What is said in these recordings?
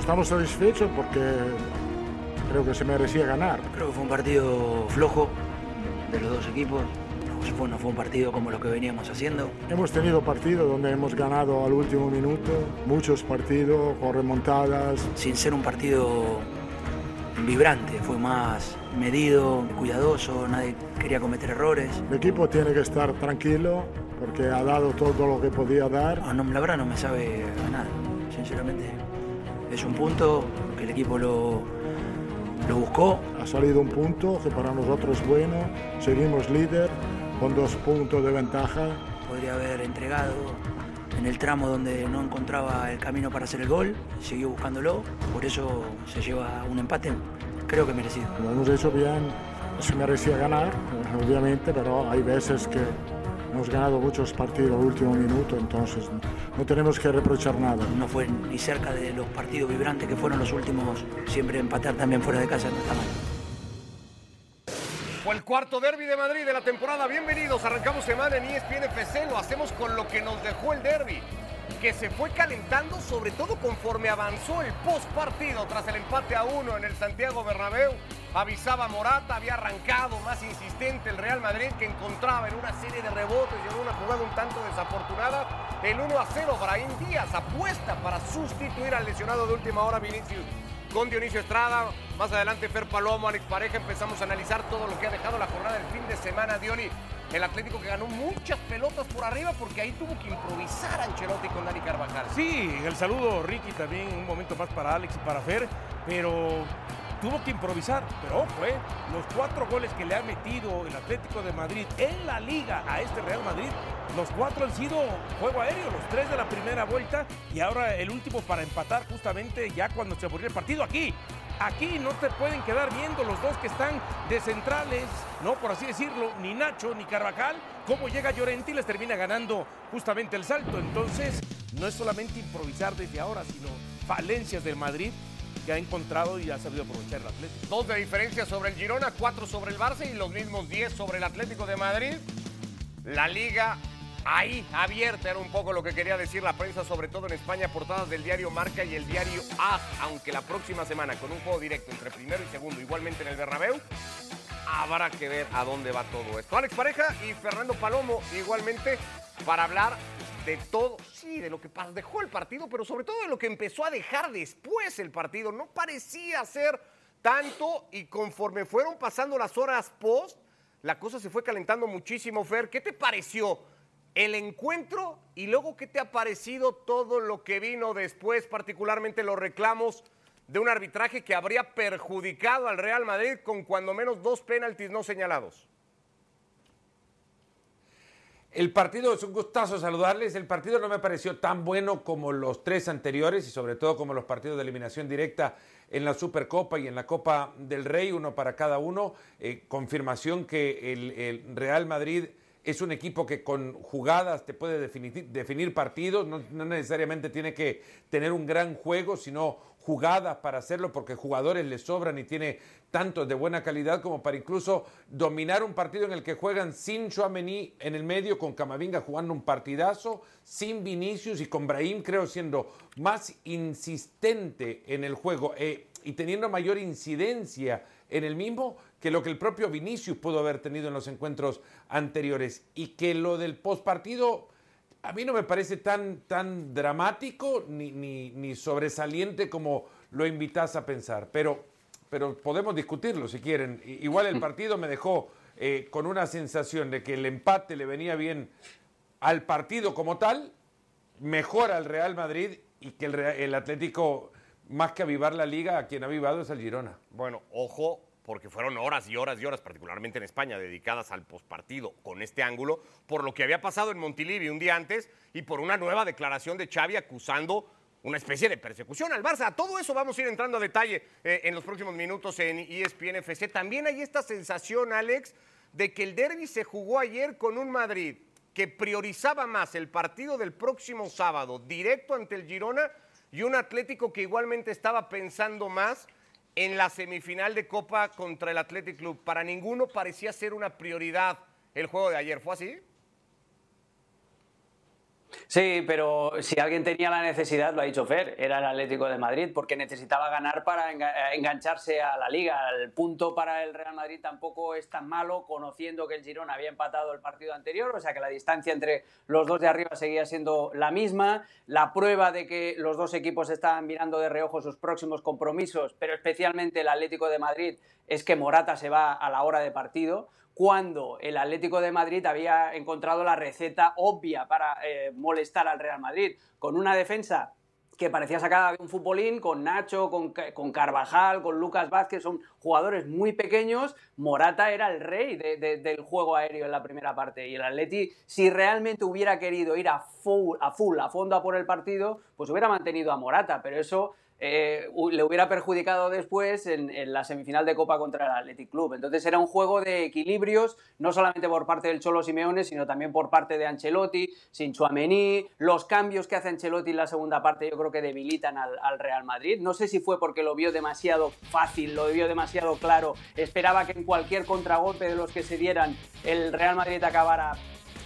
estamos satisfechos porque creo que se merecía ganar. Creo que fue un partido flojo de los dos equipos. No fue, no fue un partido como lo que veníamos haciendo. Hemos tenido partidos donde hemos ganado al último minuto, muchos partidos con remontadas. Sin ser un partido vibrante, fue más medido, cuidadoso, nadie quería cometer errores. El equipo tiene que estar tranquilo porque ha dado todo lo que podía dar. Ah, no, la verdad no me sabe ganar, sinceramente. Es un punto que el equipo lo, lo buscó. Ha salido un punto que para nosotros es bueno, seguimos líder con dos puntos de ventaja. Podría haber entregado en el tramo donde no encontraba el camino para hacer el gol, siguió buscándolo, por eso se lleva un empate, creo que merecido. Lo hemos hecho bien, se merecía ganar, obviamente, pero hay veces que hemos ganado muchos partidos al último minuto, entonces no tenemos que reprochar nada. No fue ni cerca de los partidos vibrantes que fueron los últimos, siempre empatar también fuera de casa no está mal. Fue el cuarto derby de Madrid de la temporada. Bienvenidos, arrancamos semana en ESPN FC. Lo hacemos con lo que nos dejó el derby, que se fue calentando, sobre todo conforme avanzó el post partido tras el empate a uno en el Santiago Bernabéu. Avisaba Morata, había arrancado más insistente el Real Madrid que encontraba en una serie de rebotes y en una jugada un tanto desafortunada el 1 a 0. Brahim Díaz apuesta para sustituir al lesionado de última hora Vinicius con Dionisio Estrada. Más adelante Fer Palomo, Alex Pareja. Empezamos a analizar todo lo que ha dejado la jornada del fin de semana, Dioni. El Atlético que ganó muchas pelotas por arriba porque ahí tuvo que improvisar Ancelotti con Dani Carvajal. Sí, el saludo Ricky también, un momento más para Alex y para Fer, pero tuvo que improvisar. Pero ojo, eh, los cuatro goles que le ha metido el Atlético de Madrid en la liga a este Real Madrid, los cuatro han sido juego aéreo, los tres de la primera vuelta y ahora el último para empatar justamente ya cuando se aburrió el partido aquí. Aquí no te pueden quedar viendo los dos que están de centrales, no por así decirlo, ni Nacho ni Carvajal, cómo llega Llorente y les termina ganando justamente el salto. Entonces, no es solamente improvisar desde ahora, sino falencias del Madrid que ha encontrado y ha sabido aprovechar el Atlético. Dos de diferencia sobre el Girona, cuatro sobre el Barça y los mismos diez sobre el Atlético de Madrid. La liga ahí abierta era un poco lo que quería decir la prensa, sobre todo en España, portadas del diario Marca y el diario AS, aunque la próxima semana con un juego directo entre primero y segundo, igualmente en el Bernabéu, habrá que ver a dónde va todo esto. Alex Pareja y Fernando Palomo igualmente para hablar de todo, sí, de lo que dejó el partido, pero sobre todo de lo que empezó a dejar después el partido. No parecía ser tanto y conforme fueron pasando las horas post, la cosa se fue calentando muchísimo, Fer. ¿Qué te pareció el encuentro y luego qué te ha parecido todo lo que vino después, particularmente los reclamos de un arbitraje que habría perjudicado al Real Madrid con cuando menos dos penaltis no señalados? El partido, es un gustazo saludarles. El partido no me pareció tan bueno como los tres anteriores y sobre todo como los partidos de eliminación directa en la Supercopa y en la Copa del Rey, uno para cada uno. Eh, confirmación que el, el Real Madrid es un equipo que con jugadas te puede definir, partidos, no, no necesariamente tiene que tener un gran juego, sino jugadas para hacerlo porque jugadores le sobran y tiene tantos de buena calidad como para incluso dominar un partido en el que juegan sin Chouameni en el medio, con Camavinga jugando un partidazo, sin Vinicius y con Brahim creo siendo más insistente en el juego eh, y teniendo mayor incidencia en el mismo que lo que el propio Vinicius pudo haber tenido en los encuentros anteriores y que lo del postpartido a mí no me parece tan, tan dramático ni, ni, ni sobresaliente como lo invitas a pensar, pero, pero podemos discutirlo si quieren. Igual el partido me dejó eh, con una sensación de que el empate le venía bien al partido como tal, mejor al Real Madrid y que el, el Atlético, más que avivar la liga, a quien ha avivado es al Girona. Bueno, ojo, porque fueron horas y horas y horas, particularmente en España, dedicadas al pospartido con este ángulo, por lo que había pasado en Montilivi un día antes y por una nueva declaración de Xavi acusando una especie de persecución al Barça. Todo eso vamos a ir entrando a detalle eh, en los próximos minutos en ESPN FC. También hay esta sensación, Alex, de que el derby se jugó ayer con un Madrid que priorizaba más el partido del próximo sábado directo ante el Girona y un Atlético que igualmente estaba pensando más en la semifinal de Copa contra el Athletic Club. Para ninguno parecía ser una prioridad el juego de ayer. ¿Fue así? Sí, pero si alguien tenía la necesidad, lo ha dicho Fer, era el Atlético de Madrid, porque necesitaba ganar para eh, engancharse a la liga. El punto para el Real Madrid tampoco es tan malo, conociendo que el Girón había empatado el partido anterior, o sea que la distancia entre los dos de arriba seguía siendo la misma. La prueba de que los dos equipos estaban mirando de reojo sus próximos compromisos, pero especialmente el Atlético de Madrid, es que Morata se va a la hora de partido cuando el Atlético de Madrid había encontrado la receta obvia para eh, molestar al Real Madrid, con una defensa que parecía sacada de un futbolín, con Nacho, con, Carvajal, con Lucas Vázquez, son jugadores muy pequeños. Morata era el rey del juego aéreo en la primera parte. Y el Atleti, si realmente hubiera querido ir a full, a full, a fondo a por el partido, pues hubiera mantenido a Morata. Pero eso eh, le hubiera perjudicado después en, la semifinal de Copa contra el Athletic Club. Entonces era un juego de equilibrios, no solamente por parte del Cholo Simeone, sino también por parte de Ancelotti, sin Chuamení, los cambios que hace Ancelotti en la segunda parte yo creo que debilitan al, Real Madrid. No sé si fue porque lo vio demasiado fácil, lo vio demasiado claro, esperaba que en cualquier contragolpe de los que se dieran el Real Madrid acabara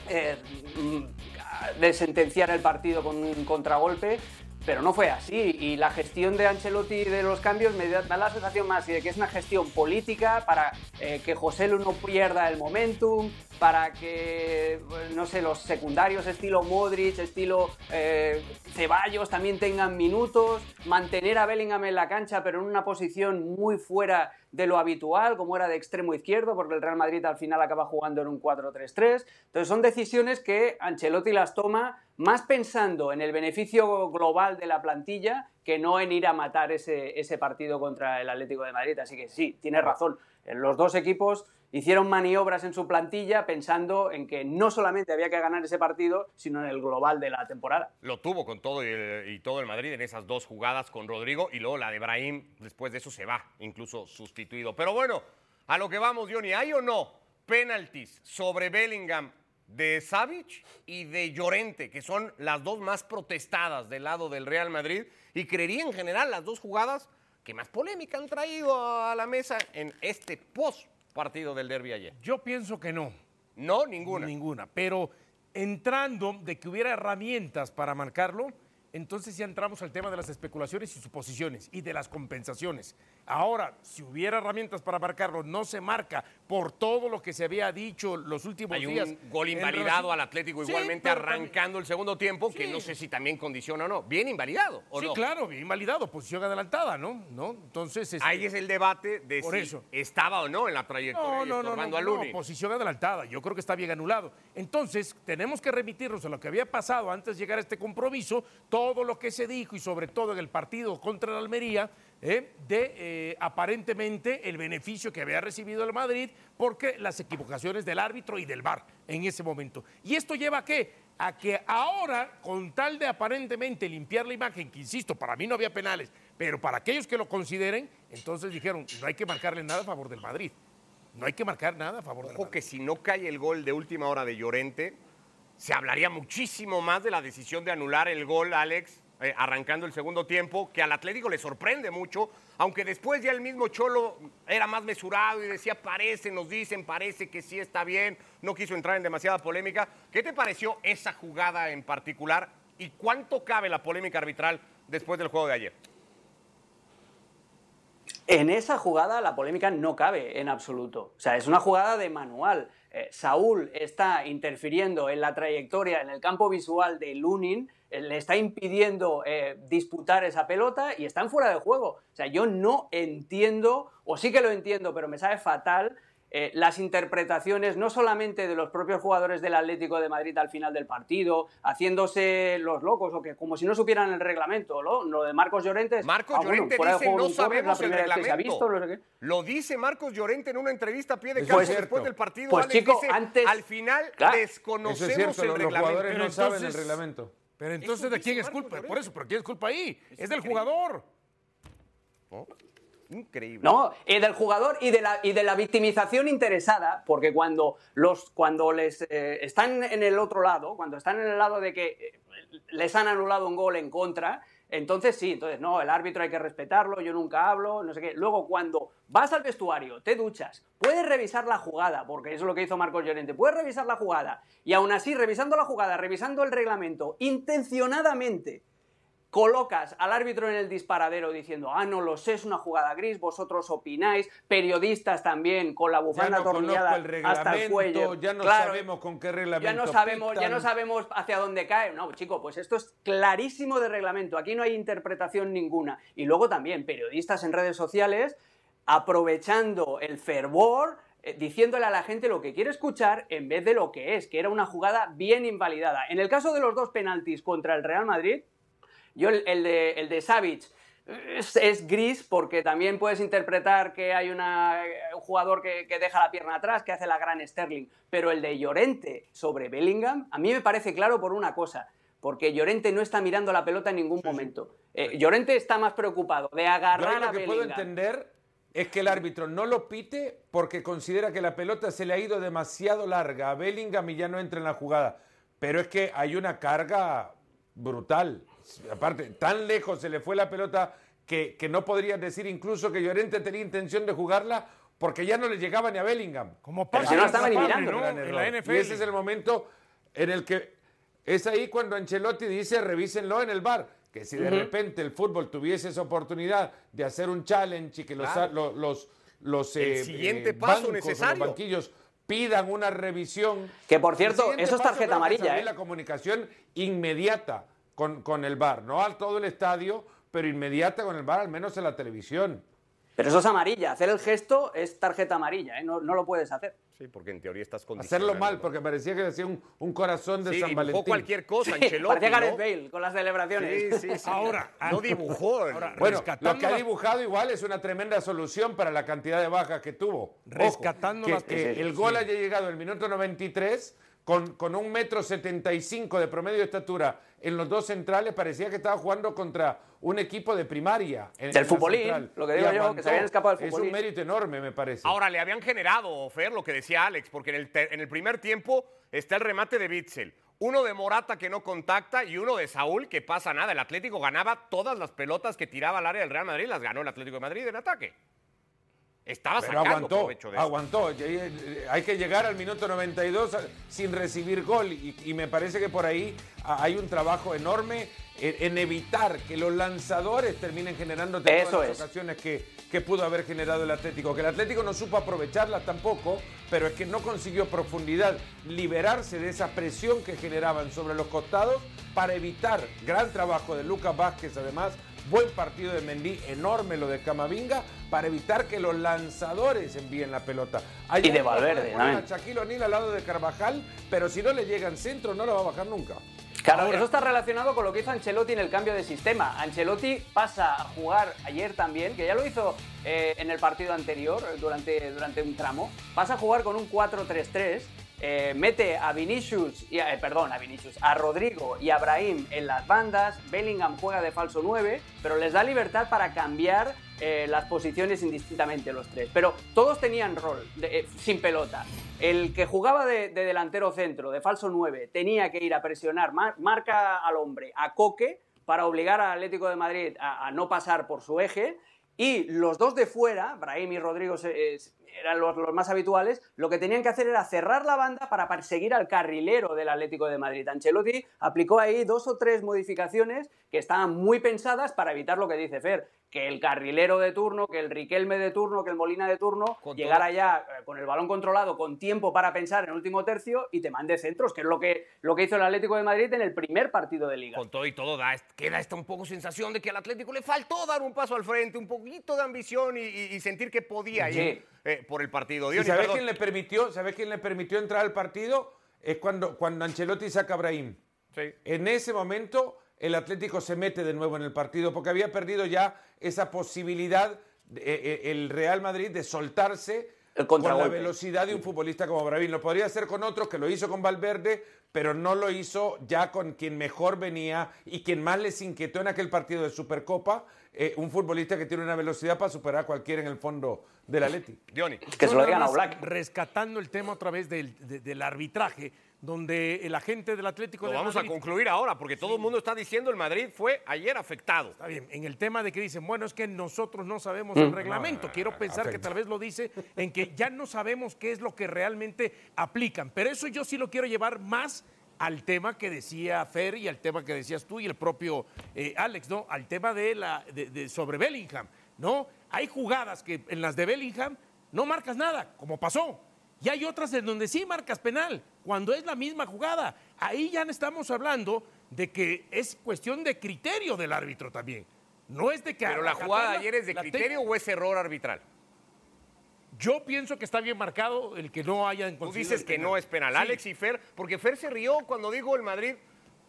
eh, mm, de sentenciar el partido con un contragolpe pero no fue así. Y la gestión de Ancelotti de los cambios me da la sensación más de que es una gestión política para eh, que José Lu no pierda el momentum, para que, no sé, los secundarios estilo Modric, estilo eh, Ceballos también tengan minutos, mantener a Bellingham en la cancha, pero en una posición muy fuera de lo habitual, como era de extremo izquierdo, porque el Real Madrid al final acaba jugando en un 4-3-3. Entonces son decisiones que Ancelotti las toma más pensando en el beneficio global de la plantilla que no en ir a matar ese, ese partido contra el Atlético de Madrid. Así que sí, tiene razón. Los dos equipos hicieron maniobras en su plantilla pensando en que no solamente había que ganar ese partido, sino en el global de la temporada. Lo tuvo con todo y, todo el Madrid en esas dos jugadas con Rodrigo y luego la de Brahim, después de eso se va, incluso sustituido. Pero bueno, a lo que vamos, Johnny, ¿hay o no penaltis sobre Bellingham de Savic y de Llorente, que son las dos más protestadas del lado del Real Madrid? Y creería en general las dos jugadas que más polémica han traído a la mesa en este post partido del derby ayer? Yo pienso que no. No, ninguna. Ninguna. Pero entrando de que hubiera herramientas para marcarlo, entonces ya entramos al tema de las especulaciones y suposiciones y de las compensaciones. Ahora, si hubiera herramientas para marcarlo, no se marca por todo lo que se había dicho los últimos días. Hay un gol invalidado al Atlético igualmente arrancando el segundo tiempo, que no sé si también condiciona o no. Bien invalidado, ¿o sí, claro, bien invalidado, posición adelantada, ¿no? ¿No? Entonces, este, Ahí es el debate de si estaba o no en la trayectoria no, no, no, no, no, posición adelantada. Yo creo que está bien anulado. Entonces, tenemos que remitirnos a lo que había pasado antes de llegar a este compromiso, todo lo que se dijo y sobre todo en el partido contra la Almería, ¿eh? de eh, aparentemente el beneficio que había recibido el Madrid porque las equivocaciones del árbitro y del VAR en ese momento. ¿Y esto lleva a qué? A que ahora, con tal de aparentemente limpiar la imagen, que insisto, para mí no había penales, pero para aquellos que lo consideren, entonces dijeron, no hay que marcarle nada a favor del Madrid. No hay que marcar nada a favor del Madrid. que si no cae el gol de última hora de Llorente, se hablaría muchísimo más de la decisión de anular el gol, Alex, eh, arrancando el segundo tiempo, que al Atlético le sorprende mucho, aunque después ya el mismo Cholo era más mesurado y decía, parece, nos dicen, parece que sí está bien, no quiso entrar en demasiada polémica. ¿Qué te pareció esa jugada en particular y cuánto cabe la polémica arbitral después del juego de ayer? En esa jugada la polémica no cabe en absoluto. O sea, es una jugada de manual. Eh, Saúl está interfiriendo en la trayectoria, en el campo visual de Lunin, le está impidiendo eh, disputar esa pelota y están fuera de juego. O sea, yo no entiendo, o sí que lo entiendo, pero me sabe fatal eh, las interpretaciones no solamente de los propios jugadores del Atlético de Madrid al final del partido, haciéndose los locos o que como si no supieran el reglamento, ¿no? Lo de Marcos Llorente. Marcos ah, Llorente dice no sabemos el reglamento. Lo dice Marcos Llorente en una entrevista a pie de campo después del partido. Pues chico, antes al final desconocemos el reglamento. Los jugadores no saben el reglamento. Pero entonces, ¿de quién es culpa? Por eso, ¿pero quién es culpa ahí? Es, del jugador. Increíble. No, y del jugador y de la, y de la victimización interesada, porque cuando, los, cuando les eh, están en el otro lado, cuando están en el lado de que eh, les han anulado un gol en contra, entonces sí, entonces no, el árbitro hay que respetarlo, yo nunca hablo, no sé qué. Luego cuando vas al vestuario, te duchas, puedes revisar la jugada, porque eso es lo que hizo Marcos Llorente, puedes revisar la jugada y aún así, revisando la jugada, revisando el reglamento, intencionadamente colocas al árbitro en el disparadero diciendo, ah, no lo sé, es una jugada gris, vosotros opináis, periodistas también con la bufanda no atornillada el hasta el cuello. Ya no Claro, sabemos con qué reglamento. ya no sabemos, ya no sabemos hacia dónde cae. No, chico, pues esto es clarísimo de reglamento. Aquí no hay interpretación ninguna. Y luego también periodistas en redes sociales aprovechando el fervor, eh, diciéndole a la gente lo que quiere escuchar en vez de lo que es, que era una jugada bien invalidada. En el caso de los dos penaltis contra el Real Madrid, yo el, el de, el de Savic es, es gris porque también puedes interpretar que hay una- un jugador que, que deja la pierna atrás, que hace la gran Sterling, pero el de Llorente sobre Bellingham a mí me parece claro por una cosa, porque Llorente no está mirando la pelota en ningún momento. Eh, Llorente está más preocupado de Yo agarrar lo a que Bellingham. puedo entender es que el árbitro no lo pite porque considera que la pelota se le ha ido demasiado larga a Bellingham y ya no entra en la jugada. Pero es que hay una carga brutal. Aparte, tan lejos se le fue la pelota que, que no podrías decir incluso que Llorente tenía intención de jugarla porque ya no le llegaba ni a Bellingham. Como pasa si no estaban ni mirando, En la. NFL. Y ese es el momento en el que es ahí cuando Ancelotti dice revísenlo en el bar. Que si de repente el fútbol tuviese esa oportunidad de hacer un challenge y que los, Claro. los, los, los, El eh, siguiente eh, paso bancos necesario. los banquillos pidan una revisión. Que, por cierto, eso es tarjeta amarilla, ¿eh? la comunicación inmediata con, con el bar, no a todo el estadio, pero inmediata con el bar, al menos en la televisión. Pero eso es amarilla. Hacer el gesto es tarjeta amarilla, ¿eh? no, no lo puedes hacer. Sí, porque en teoría estás condicionando. Hacerlo mal, porque parecía que hacía un, un corazón de Sí, San dibujó Valentín. cualquier cosa, Sí, Ancelotti, parecía Gareth ¿no? Bale con las celebraciones. Sí, sí, sí. Ahora, no dibujó. ahora, Bueno, Rescatando lo que ha las- dibujado igual es una tremenda solución para la cantidad de bajas que tuvo. Ojo, Rescatando que, las- que Sí, el gol haya llegado en el minuto 93 con, con un metro 75 de promedio de estatura en los dos centrales, parecía que estaba jugando contra un equipo de primaria. en- Del futbolín, central. lo que Y digo yo, que se habían escapado del Es un futbolín. mérito enorme, me parece. Ahora, le habían generado, Fer, lo que decía Alex, porque en el, te- en el primer tiempo está el remate de Bitzel. Uno de Morata que no contacta y uno de Saúl que pasa nada. El Atlético ganaba todas las pelotas que tiraba al área del Real Madrid, las ganó el Atlético de Madrid en ataque. Estaba Pero sacando aguantó, provecho de eso. aguantó. Y- Hay que llegar al minuto 92 sin recibir gol y, y me parece que por ahí ah, hay un trabajo enorme en, en evitar que los lanzadores terminen generando todas las es. ocasiones que, que pudo haber generado el Atlético. Que el Atlético no supo aprovecharlas tampoco, pero es que no consiguió profundidad, liberarse de esa presión que generaban sobre los costados para evitar gran trabajo de Lucas Vázquez además. Buen partido de Mendy, enorme lo de Camavinga, para evitar que los lanzadores envíen la pelota. Y de Valverde, también. a Shaquille O'Neal al lado de Carvajal, pero si no le llega en centro no lo va a bajar nunca. Claro, eso está relacionado con lo que hizo Ancelotti en el cambio de sistema. Ancelotti pasa a jugar ayer también, que ya lo hizo eh, en el partido anterior, durante, durante un tramo, pasa a jugar con un 4-3-3, eh, mete a Vinicius, a- eh, perdón, a Vinicius, a Rodrigo y a Brahim en las bandas, Bellingham juega de falso 9, pero les da libertad para cambiar eh, las posiciones indistintamente los tres. Pero todos tenían rol, de- sin pelota. El que jugaba de, de delantero centro, de falso 9, tenía que ir a presionar, mar- marca al hombre, a Coque, para obligar al Atlético de Madrid a, a no pasar por su eje. Y los dos de fuera, Brahim y Rodrigo se- eran los, los más habituales, lo que tenían que hacer era cerrar la banda para perseguir al carrilero del Atlético de Madrid. Ancelotti aplicó ahí dos o tres modificaciones que estaban muy pensadas para evitar lo que dice Fer, que el carrilero de turno, que el Riquelme de turno, que el Molina de turno, Con llegara todo- ya eh, con el balón controlado, con tiempo para pensar en el último tercio y te mande centros, que es lo que, lo que hizo el Atlético de Madrid en el primer partido de liga. Con todo y todo da, queda esta un poco sensación de que al Atlético le faltó dar un paso al frente, un poquito de ambición y, y- sentir que podía ir Sí. eh, por el partido. ¿Y sabes perdón. quién le permitió, sabes quién le permitió entrar al partido? Es cuando, cuando Ancelotti saca a Brahim. Sí. En ese momento el Atlético se mete de nuevo en el partido porque había perdido ya esa posibilidad de- eh, eh, el Real Madrid de soltarse con la velocidad de un futbolista como Brahim. Lo podría hacer con otros que lo hizo con Valverde, pero no lo hizo ya con quien mejor venía y quien más les inquietó en aquel partido de Supercopa, eh, un futbolista que tiene una velocidad para superar a cualquiera en el fondo del Atleti. Diony. Que se lo digan a Oblak. Rescatando el tema otra vez del, de- del arbitraje. Donde el agente del Atlético Lo de vamos Madrid... a concluir ahora, porque todo el mundo está diciendo el Madrid fue ayer afectado. Está bien, en el tema de que dicen, bueno, es que nosotros no sabemos Mm. el reglamento. Quiero pensar que tal vez lo dice en que ya no sabemos qué es lo que realmente aplican. Pero eso yo sí lo quiero llevar más al tema que decía Fer y al tema que decías tú y el propio eh, Alex, ¿no? Al tema de la de, de- sobre Bellingham, ¿no? Hay jugadas que en las de Bellingham no marcas nada, como pasó. Y hay otras en donde sí marcas penal, cuando es la misma jugada. Ahí ya estamos hablando de que es cuestión de criterio del árbitro también. No es de que... Pero la jugada de ayer es de te- criterio o es error arbitral. Yo pienso que está bien marcado el que no hayan Tú dices que penal. no es penal. Sí. Alex y Fer, porque Fer se rió cuando digo el Madrid.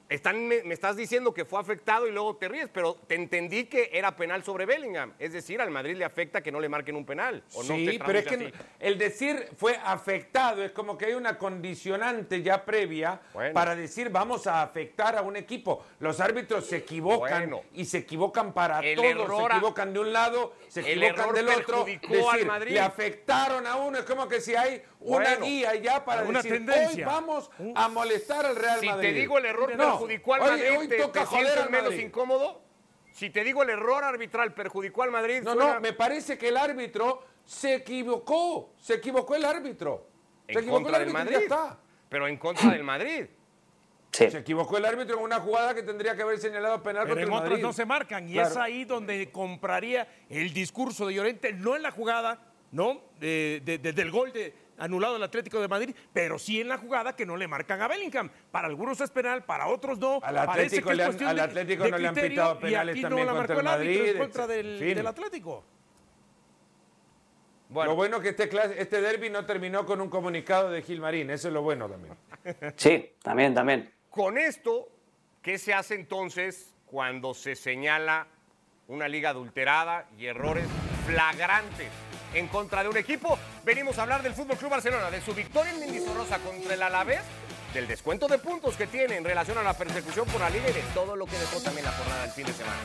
Están, me, me estás diciendo que fue afectado y luego te ríes, pero te entendí que era penal sobre Bellingham. Es decir, al Madrid le afecta que no le marquen un penal. ¿o no sí, pero es que el decir fue afectado es como que hay una condicionante ya previa Bueno. para decir vamos a afectar a un equipo. Los árbitros se equivocan Bueno. y se equivocan para El todos, error se equivocan de un lado, se equivocan del otro. al Decir, Madrid. le afectaron a uno, es como que si hay una Bueno. guía ya para Una decir tendencia. hoy vamos a molestar al Real Si Madrid. te digo el error No, perjudicó al hoy- Madrid, hoy te, toca te joder sientes al menos Madrid. incómodo. Si te digo el error arbitral perjudicó al Madrid, No, suena no, me parece que el árbitro se equivocó. Se equivocó el árbitro. Se en equivocó contra el del árbitro y Madrid. ya está. Pero en contra del Madrid. Sí. Se equivocó el árbitro en una jugada que tendría que haber señalado penal Pero contra en el otras Madrid. no se marcan. Y Claro. es ahí donde compraría el discurso de Llorente, no en la jugada, ¿no? De- de- de- del gol de, anulado el Atlético de Madrid, pero sí en la jugada que no le marcan a Bellingham. Para algunos es penal, para otros no. Al Atlético que es le han- cuestión al de- Atlético de no le han pitado y penales aquí también no la contra marcó el árbitro en Madrid, contra del, en fin. del Atlético. Bueno, Lo bueno que este, este derby no terminó con un comunicado de Gilmarín. Eso es lo bueno también. Sí, también, también. con esto, ¿qué se hace entonces cuando se señala una liga adulterada y errores flagrantes en contra de un equipo? Venimos a hablar del Fútbol Club Barcelona, de su victoria en Mendizorrosa contra el Alavés, del descuento de puntos que tiene en relación a la persecución por la liga y de todo lo que dejó también la jornada del fin de semana.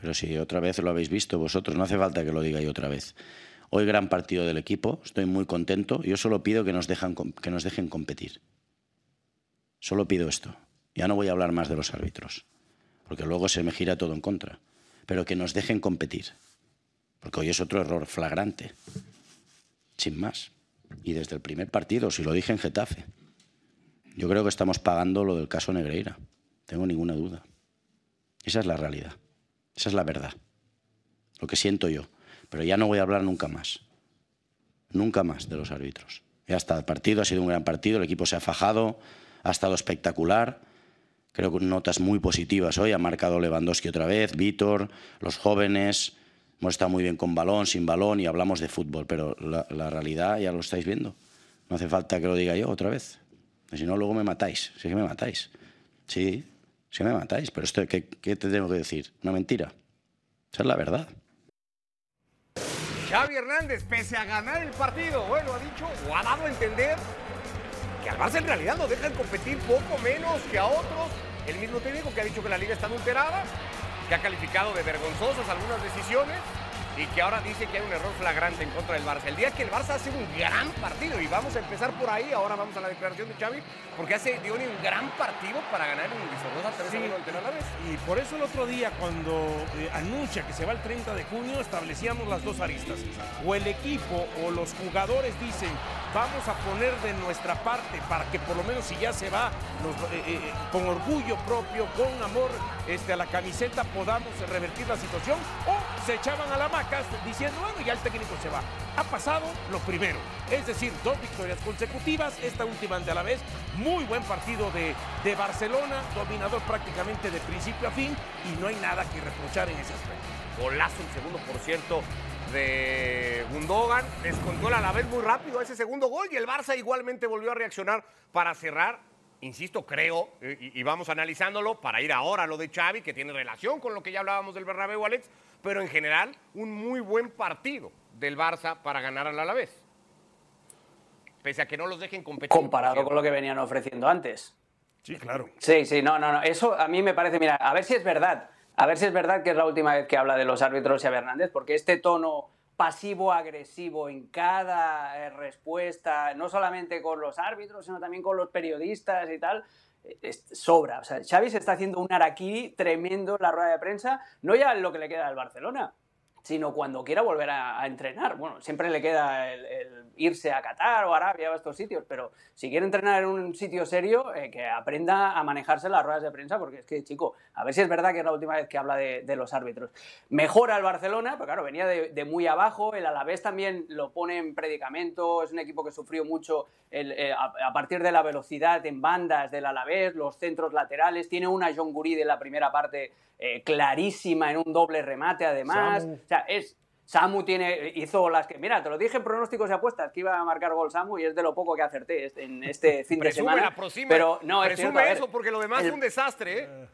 Pero si otra vez lo habéis visto vosotros, no hace falta que lo diga yo otra vez. Hoy gran partido del equipo, estoy muy contento. Yo solo pido que nos, que nos dejen competir. Solo pido esto. Ya no voy a hablar más de los árbitros, porque luego se me gira todo en contra. Pero que nos dejen competir, porque hoy es otro error flagrante, sin más. Y desde el primer partido, si lo dije en Getafe, yo creo que estamos pagando lo del caso Negreira. Tengo ninguna duda. Esa es la realidad. Esa es la verdad. Lo que siento yo. Pero ya no voy a hablar nunca más. Nunca más de los árbitros. Ya está, el partido ha sido un gran partido, el equipo se ha fajado, ha estado espectacular. Creo que notas muy positivas hoy. Ha marcado Lewandowski otra vez, Vítor, los jóvenes. Hemos estado muy bien con balón, sin balón y hablamos de fútbol. Pero la, la realidad ya lo estáis viendo. No hace falta que lo diga yo otra vez. Si no, luego me matáis. Si es que me matáis. Sí, sí me matáis. Pero esto, ¿qué, qué te tengo que decir? ¿Una mentira? Esa es la verdad. Xavi Hernández, pese a ganar el partido, bueno, ha dicho o ha dado a entender que al Barça en realidad lo dejan competir poco menos que a otros. El mismo técnico que ha dicho que la liga está adulterada, que ha calificado de vergonzosas algunas decisiones y que ahora dice que hay un error flagrante en contra del Barça. El día que el Barça hace un gran partido, y vamos a empezar por ahí, ahora vamos a la declaración de Xavi, porque hace dio un gran partido para ganar en Sorrosa 3 Sí. 1 ante el Alavés. Y por eso el otro día, cuando eh, anuncia que se va el 30 de junio, establecíamos las dos aristas. O el equipo o los jugadores dicen, vamos a poner de nuestra parte para que por lo menos si ya se va, nos- eh, eh, con orgullo propio, con amor este, a la camiseta, podamos revertir la situación. O se echaban a la diciendo, bueno, ya el técnico se va. Ha pasado lo primero, es decir, dos victorias consecutivas, esta última ante la vez, muy buen partido de, de Barcelona, dominador prácticamente de principio a fin y no hay nada que reprochar en ese aspecto. Golazo el segundo, por cierto, de Gundogan. Descontó el Alavés muy rápido ese segundo gol y el Barça igualmente volvió a reaccionar para cerrar. Insisto, creo, y, y vamos analizándolo para ir ahora a lo de Xavi, que tiene relación con lo que ya hablábamos del Bernabéu, Alex, pero en general un muy buen partido del Barça para ganar al Alavés. Pese a que no los dejen competir. Comparado con lo que venían ofreciendo antes. Sí, claro. Sí, sí, no, no, no. Eso a mí me parece, mira, a ver si es verdad. A ver si es verdad que es la última vez que habla de los árbitros Xavi Hernández, porque este tono pasivo-agresivo en cada eh, respuesta, no solamente con los árbitros, sino también con los periodistas y tal, eh, sobra. O sea, Xavi se está haciendo un araquí tremendo en la rueda de prensa, no ya en lo que le queda al Barcelona, sino cuando quiera volver a, entrenar. Bueno, siempre le queda el, irse a Qatar o Arabia o a estos sitios, pero si quiere entrenar en un sitio serio, eh, que aprenda a manejarse las ruedas de prensa, porque es que, chico, a ver si es verdad que es la última vez que habla de, los árbitros. Mejora el Barcelona, pero claro, venía de, muy abajo, el Alavés también lo pone en predicamento, es un equipo que sufrió mucho eh, a, partir de la velocidad en bandas del Alavés, los centros laterales, tiene una John Guri de la primera parte eh, clarísima en un doble remate además. Sea, es, Samu tiene, hizo las que. Mira, te lo dije en pronósticos y apuestas que iba a marcar gol Samu y es de lo poco que acerté este, en este fin de semana. pero no, es cierto, eso porque lo demás es un desastre, ¿eh?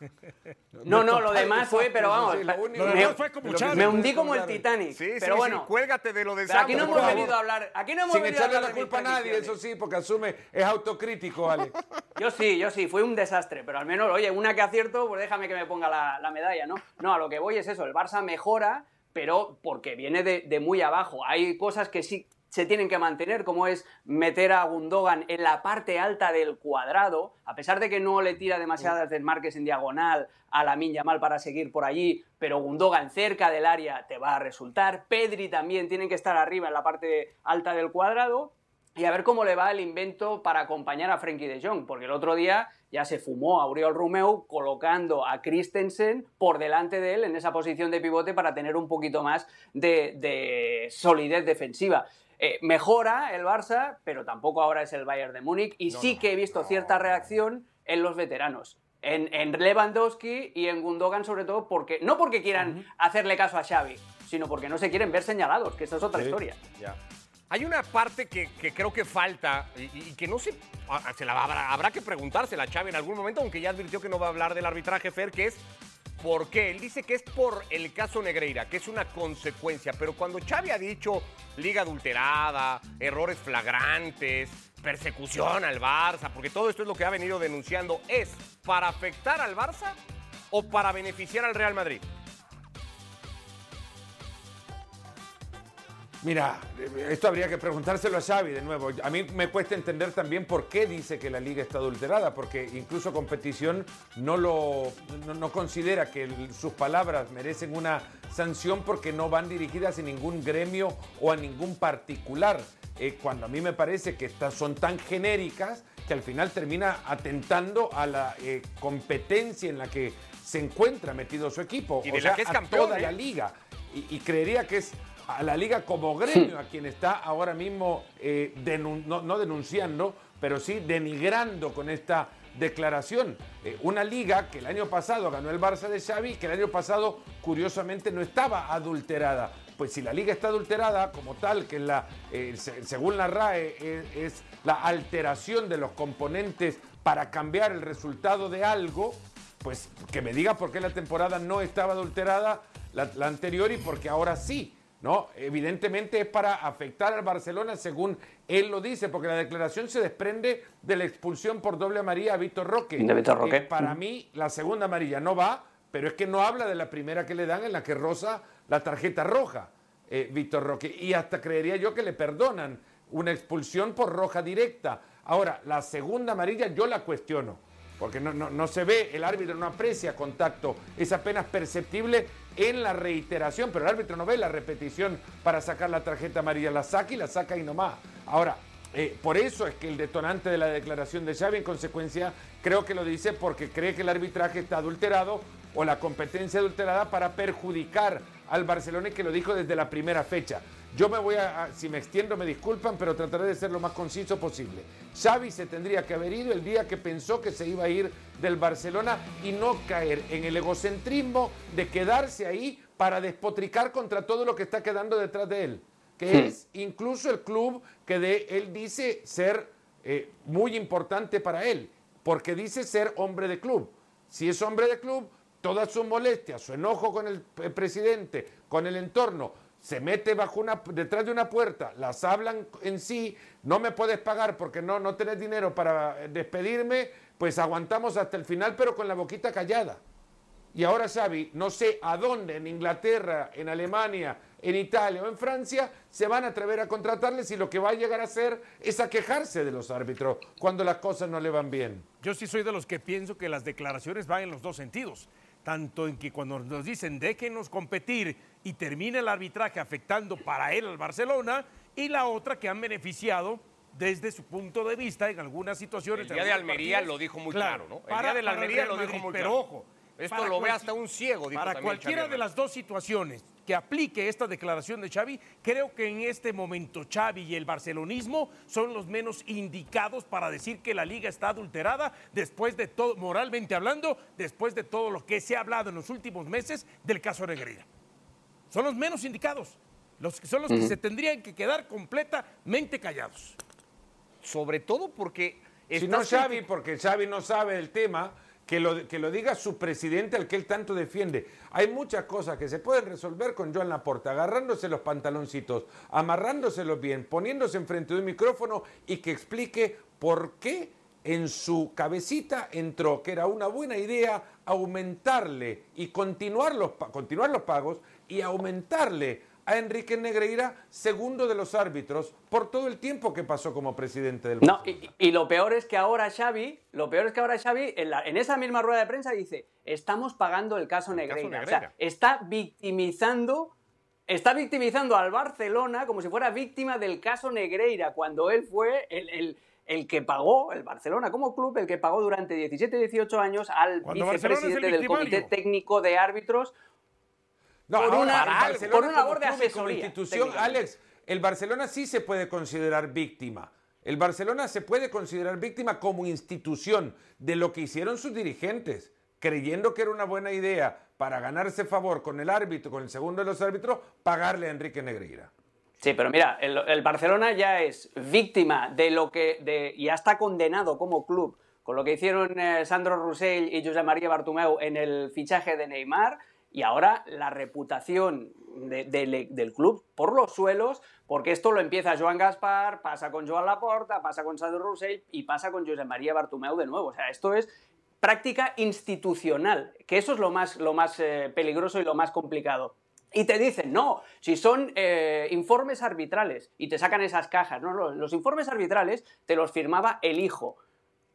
No, no, lo demás fue, pero vamos. me, fue como me hundí como el Titanic. Sí, pero bueno, cuélgate de lo de Aquí no hemos venido a hablar. Aquí no hemos Sin venido echarle la culpa a nadie, eso sí, porque asume, es autocrítico, Ale. Yo sí, yo sí, fue un desastre, pero al menos, oye, una que acierto, pues déjame que me ponga la, medalla, ¿no? No, a lo que voy es eso, el Barça mejora, pero porque viene de, de muy abajo. Hay cosas que sí se tienen que mantener, como es meter a Gundogan en la parte alta del cuadrado, a pesar de que no le tira demasiadas desmarques en diagonal a la Minya mal para seguir por allí, pero Gundogan cerca del área te va a resultar. Pedri también tiene que estar arriba en la parte alta del cuadrado. Y a ver cómo le va el invento para acompañar a Frenkie de Jong, porque el otro día ya se fumó a Uriol Romeu colocando a Christensen por delante de él en esa posición de pivote para tener un poquito más de solidez defensiva. Eh, mejora el Barça, pero tampoco ahora es el Bayern de Múnich. Y sí que he visto cierta reacción en los veteranos. En, Lewandowski y en Gundogan sobre todo, porque no porque quieran hacerle caso a Xavi, sino porque no se quieren ver señalados, que esa es otra historia. Hay una parte que, creo que falta y, que no se, se la, habrá, habrá, que preguntársela a Xavi en algún momento, aunque ya advirtió que no va a hablar del arbitraje Fer, que es ¿Por qué? Él dice que es por el caso Negreira, que es una consecuencia, pero cuando Xavi ha dicho liga adulterada, errores flagrantes, persecución al Barça, porque todo esto es lo que ha venido denunciando, ¿es para afectar al Barça o para beneficiar al Real Madrid? Mira, esto habría que preguntárselo a Xavi de nuevo. A mí me cuesta entender también por qué dice que la liga está adulterada, porque incluso competición no lo no, considera que sus palabras merecen una sanción porque no van dirigidas a ningún gremio o a ningún particular. Eh, cuando a mí me parece que estas son tan genéricas que al final termina atentando a la eh, competencia en la que se encuentra metido su equipo, y de la que es campeón, toda la ¿eh? liga. y creería que es a la liga como gremio, a quien está ahora mismo eh, no, denunciando, pero sí denigrando con esta declaración. Eh, una liga que el año pasado ganó el Barça de Xavi, que el año pasado curiosamente no estaba adulterada. Pues si la liga está adulterada como tal, que la, eh, según la RAE es, la alteración de los componentes para cambiar el resultado de algo, pues que me diga por qué la temporada no estaba adulterada la anterior y por qué ahora sí. ¿No? Evidentemente es para afectar al Barcelona según él lo dice, porque la declaración se desprende de la expulsión por doble amarilla a Víctor Roque. Roque. para mí la segunda amarilla no va, pero es que no habla de la primera que le dan en la que rosa la tarjeta roja, eh, Víctor Roque. Y hasta creería yo que le perdonan una expulsión por roja directa. Ahora, la segunda amarilla yo la cuestiono porque no, no, se ve, el árbitro no aprecia contacto, es apenas perceptible en la reiteración, pero el árbitro no ve la repetición para sacar la tarjeta amarilla, la saca y la saca y nomás. Ahora, eh, por eso es que el detonante de la declaración de Xavi, en consecuencia, creo que lo dice porque cree que el arbitraje está adulterado o la competencia adulterada para perjudicar al Barcelona y que lo dijo desde la primera fecha. Yo me voy a, si me extiendo me disculpan, pero trataré de ser lo más conciso posible. Xavi se tendría que haber ido el día que pensó que se iba a ir del Barcelona y no caer en el egocentrismo de quedarse ahí para despotricar contra todo lo que está quedando detrás de él, que es incluso el club que de él dice ser eh, muy importante para él, porque dice ser hombre de club. Si es hombre de club, toda su molestia, su enojo con el presidente, con el entorno, se mete bajo una, detrás de una puerta, las hablan en sí, no me puedes pagar porque no, no tenés dinero para despedirme, pues aguantamos hasta el final, pero con la boquita callada. Y ahora Xavi, no sé a dónde, en Inglaterra, en Alemania, en Italia o en Francia, se van a atrever a contratarles y lo que va a llegar a hacer es a quejarse de los árbitros cuando las cosas no le van bien. Yo sí soy de los que pienso que las declaraciones van en los dos sentidos. Tanto en que cuando nos dicen déjenos competir y termina el arbitraje afectando para él al Barcelona, y la otra que han beneficiado desde su punto de vista en algunas situaciones. El día de Almería lo dijo muy claro, ¿no? El día de la Almería lo dijo muy claro. Pero ojo, esto lo ve hasta un ciego. Dijo para cualquiera de las dos situaciones que aplique esta declaración de Xavi, creo que en este momento Xavi y el barcelonismo son los menos indicados para decir que la liga está adulterada después de todo, moralmente hablando, después de todo lo que se ha hablado en los últimos meses del caso Negreira. Son los menos indicados, los, son los que se tendrían que quedar completamente callados. Sobre todo porque... Si no Xavi, porque Xavi no sabe el tema, que lo, que lo diga su presidente al que él tanto defiende. Hay muchas cosas que se pueden resolver con Joan Laporta, agarrándose los pantaloncitos, amarrándoselos bien, poniéndose enfrente de un micrófono y que explique por qué en su cabecita entró que era una buena idea aumentarle y continuar los, continuar los pagos y aumentarle a Enrique Negreira, segundo de los árbitros, por todo el tiempo que pasó como presidente del No, y, lo peor es que ahora Xavi, lo peor es que ahora Xavi, en, esa misma rueda de prensa dice, estamos pagando el caso, Negreira. O sea, está victimizando está victimizando al Barcelona como si fuera víctima del caso Negreira, cuando él fue el, el, que pagó, el Barcelona como club, el que pagó durante 17-18 años al vicepresidente del Comité Técnico de Árbitros no, por, una, por una labor de asesoría. institución, Alex, el Barcelona sí se puede considerar víctima. El Barcelona se puede considerar víctima como institución de lo que hicieron sus dirigentes, creyendo que era una buena idea para ganarse favor con el árbitro, con el segundo de los árbitros, pagarle a Enrique Negreira. Sí, pero mira, el, Barcelona ya es víctima de lo que, de, ya está condenado como club con lo que hicieron eh, Sandro Roussel y José María Bartomeu en el fichaje de Neymar y ahora la reputación del club por los suelos, porque esto lo empieza Joan Gaspar, pasa con Joan Laporta, pasa con Sandro Roussel y pasa con José María Bartomeu de nuevo. O sea, esto es práctica institucional, que eso es lo más, lo más eh, peligroso y lo más complicado. Y te dicen, no, si son eh, informes arbitrales y te sacan esas cajas, no, los informes arbitrales te los firmaba el hijo.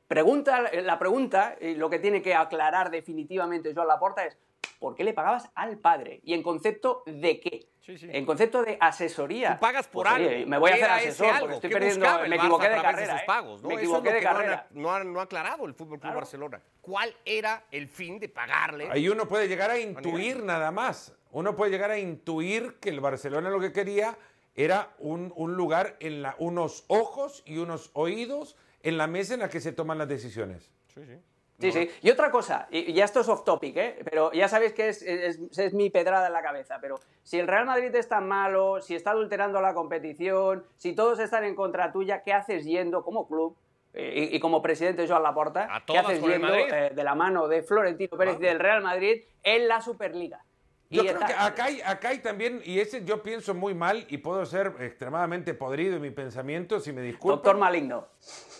Pregunta, la pregunta, lo que tiene que aclarar definitivamente Joan Laporta es, ¿por qué le pagabas al padre? ¿Y en concepto de qué? En concepto de asesoría. Tú pagas por pues, algo. me voy a hacer asesor porque estoy perdiendo. Me equivoqué de carrera. ¿eh? Pagos, ¿no? Me equivoqué de carrera. No ha, no, ha, aclarado el Fútbol Club Barcelona. ¿Cuál era el fin de pagarle? Ahí uno puede llegar a intuir nada más. Uno puede llegar a intuir que el Barcelona lo que quería era un, un lugar en la, unos ojos y unos oídos en la mesa en la que se toman las decisiones. Sí, sí. Sí, sí. Y otra cosa, y ya esto es off topic, ¿eh? pero ya sabéis que es, es, mi pedrada en la cabeza, pero si el Real Madrid es tan malo, si está adulterando la competición, si todos están en contra tuya, ¿qué haces yendo como club eh, y, como presidente Joan Laporta, ¿qué haces yendo eh, de la mano de Florentino Pérez y del Real Madrid en la Superliga? Yo creo que acá hay, acá hay también, y ese yo pienso muy mal y puedo ser extremadamente podrido en mi pensamiento, si me disculpan. Doctor Maligno.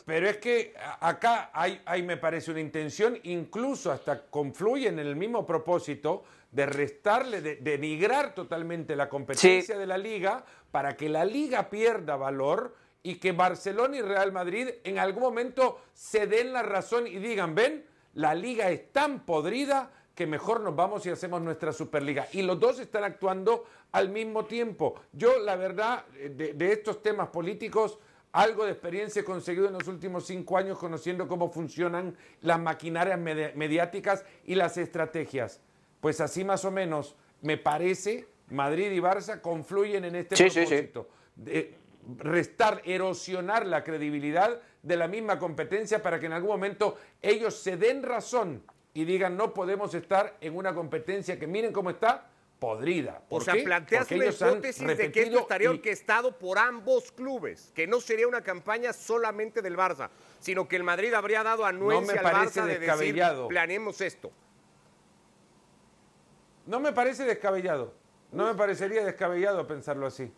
Pero es que acá hay, hay, me parece, una intención, incluso hasta confluye en el mismo propósito de restarle, de denigrar totalmente la competencia de la liga para que la liga pierda valor y que Barcelona y Real Madrid en algún momento se den la razón y digan, ven, la liga es tan podrida que mejor nos vamos y hacemos nuestra Superliga. Y los dos están actuando al mismo tiempo. Yo, la verdad, de, estos temas políticos, algo de experiencia he conseguido en los últimos cinco años conociendo cómo funcionan las maquinarias mediáticas y las estrategias. Pues así más o menos, me parece, Madrid y Barça confluyen en este propósito. De restar, erosionar la credibilidad de la misma competencia para que en algún momento ellos se den razón y digan no podemos estar en una competencia que miren cómo está podrida. o sea, planteas una hipótesis de que esto estaría orquestado por ambos clubes, que no sería una campaña solamente del Barça, sino que el Madrid habría dado anuencia al Barça de decir, planeemos esto. No me parece descabellado. No me parecería descabellado pensarlo así.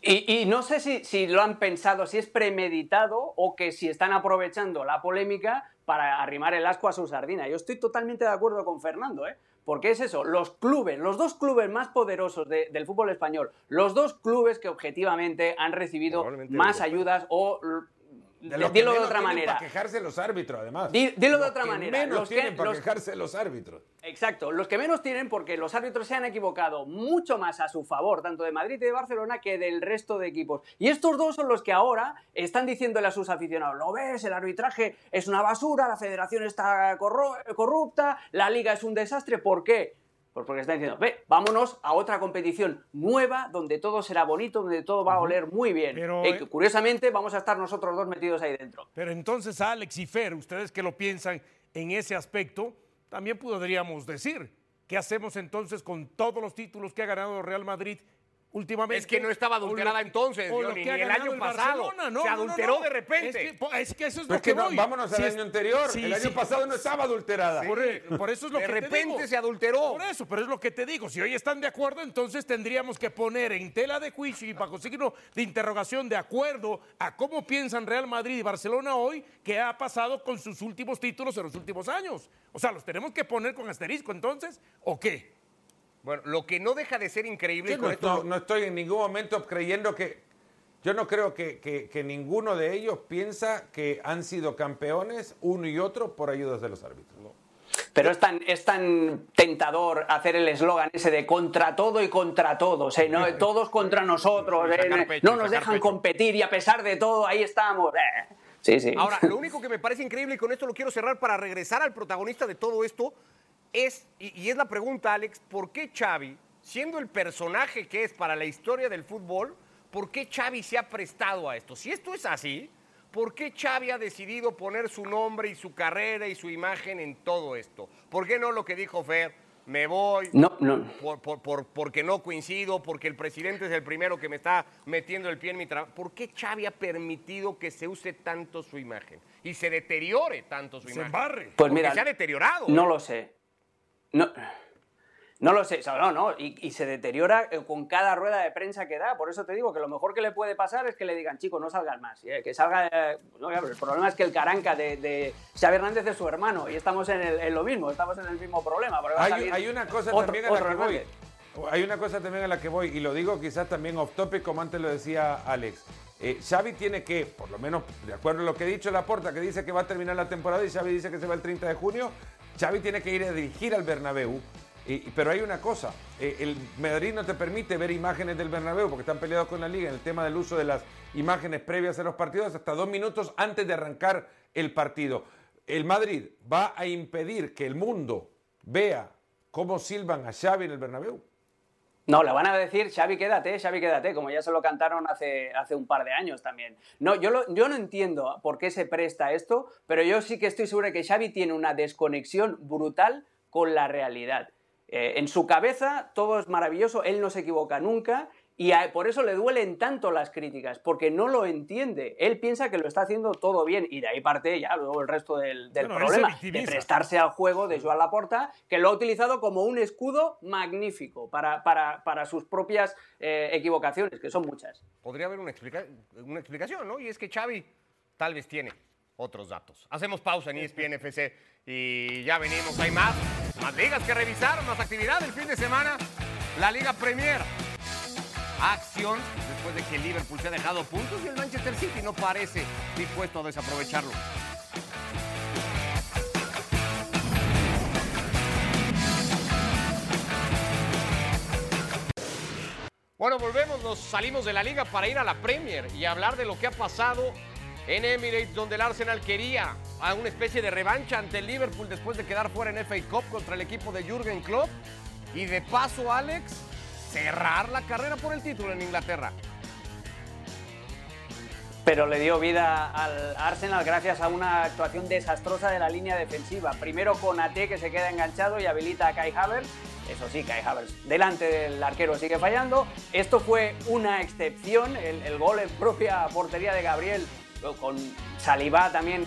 Y, no sé si, si, lo han pensado, si es premeditado o que si están aprovechando la polémica para arrimar el asco a su sardina. Yo estoy totalmente de acuerdo con Fernando, ¿eh? porque es eso, los clubes, los dos clubes más poderosos del fútbol español, los dos clubes que objetivamente han recibido más ayudas o de dilo de otra manera. Para quejarse los árbitros, además. dilo de otra manera. Menos los tienen para quejarse los árbitros. Exacto, los que menos tienen porque los árbitros se han equivocado mucho más a su favor, tanto de Madrid y de Barcelona, que del resto de equipos. Y estos dos son los que ahora están diciéndole a sus aficionados: ¿Lo ves? El arbitraje es una basura, la federación está corrupta, la liga es un desastre. ¿Por qué? Pues porque están diciendo, ve, vámonos a otra competición nueva donde todo será bonito, donde todo va a oler muy bien. Pero, eh, curiosamente, vamos a estar nosotros dos metidos ahí dentro. Pero entonces, Alex y Fer, ustedes que lo piensan en ese aspecto, también podríamos decir, ¿qué hacemos entonces con todos los títulos que ha ganado Real Madrid últimamente. Es que no estaba adulterada entonces, ni, el año pasado. se adulteró de repente. Es que, eso es lo que, voy. vámonos al año anterior. el año pasado no estaba adulterada. Por, eso es lo de que repente te digo. se adulteró. Por eso, pero es lo que te digo. Si hoy están de acuerdo, entonces tendríamos que poner en tela de juicio y bajo signo de interrogación de acuerdo a cómo piensan Real Madrid y Barcelona hoy, qué ha pasado con sus últimos títulos en los últimos años. O sea, ¿los tenemos que poner con asterisco entonces o qué? Bueno, lo que no deja de ser increíble. no, esto... no, estoy en ningún momento creyendo que. Yo no creo que, que, ninguno de ellos piensa que han sido campeones uno y otro por ayudas de los árbitros. Pero es tan, es tan tentador hacer el eslogan ese de contra todo y contra todos, ¿eh? ¿no? todos contra nosotros, ¿eh? no nos dejan competir y a pesar de todo ahí estamos. ¿eh? Sí, sí. Ahora, lo único que me parece increíble y con esto lo quiero cerrar para regresar al protagonista de todo esto, es, y, es la pregunta, Alex, ¿por qué Xavi, siendo el personaje que es para la historia del fútbol, ¿por qué Xavi se ha prestado a esto? Si esto es así, ¿por qué Xavi ha decidido poner su nombre y su carrera y su imagen en todo esto? ¿Por qué no lo que dijo Fer? Me voy, no, no. porque no coincido, porque el presidente es el primero que me está metiendo el pie en mi trabajo. ¿Por qué Xavi ha permitido que se use tanto su imagen y se deteriore tanto su imagen? Pues mira, se ha deteriorado. No lo sé. No, no lo sé, no, no, y, se deteriora eh, con cada rueda de prensa que da. Por eso te digo que lo mejor que le puede pasar es que le digan, chico, no salgas más. ¿eh? Que salga. Eh, el problema es que el caranca de, de Xavi Hernández es su hermano y estamos en, lo mismo, estamos en el mismo problema. Hay, una cosa también a la que voy. Hay una cosa también a la que voy, y lo digo quizás también off topic, como antes lo decía Alex. Xavi tiene que, por lo menos de acuerdo a lo que ha dicho Laporta, que dice que va a terminar la temporada y Xavi dice que se va el 30 de junio, Xavi tiene que ir a dirigir al Bernabéu. pero hay una cosa, eh, el Madrid no te permite ver imágenes del Bernabéu porque están peleados con la liga en el tema del uso de las imágenes previas a los partidos hasta dos minutos antes de arrancar el partido. El Madrid va a impedir que el mundo vea cómo silban a Xavi en el Bernabéu. No, le van a decir, Xavi, quédate, Xavi, quédate, como ya se lo cantaron hace, hace un par de años también. No, yo, yo no entiendo por qué se presta esto, pero yo sí que estoy seguro de que Xavi tiene una desconexión brutal con la realidad. Eh, en su cabeza todo es maravilloso, él no se equivoca nunca y por eso le duelen tanto las críticas, porque no lo entiende. Él piensa que lo está haciendo todo bien y de ahí parte ya luego el resto del, problema, de prestarse al juego de Joan Laporta, que lo ha utilizado como un escudo magnífico para, para, sus propias eh, equivocaciones, que son muchas. Podría haber una, una explicación, ¿no? Y es que Xavi tal vez tiene otros datos. Hacemos pausa en ESPN FC y ya venimos. Hay más, más ligas que revisar, más actividad el fin de semana. La Liga Premier acción después de que el Liverpool se ha dejado puntos y el Manchester City no parece dispuesto a desaprovecharlo. Bueno, volvemos, nos salimos de la liga para ir a la Premier y hablar de lo que ha pasado en Emirates, donde el Arsenal quería a una especie de revancha ante el Liverpool después de quedar fuera en FA Cup contra el equipo de Jürgen Klopp. Y de paso, Alex, cerrar la carrera por el título en Inglaterra. Pero le dio vida al Arsenal gracias a una actuación desastrosa de la línea defensiva. Primero con AT que se queda enganchado y habilita a Kai Havertz. Eso sí, Kai Havertz delante del arquero sigue fallando. Esto fue una excepción. El, gol en propia portería de Gabriel con Saliba también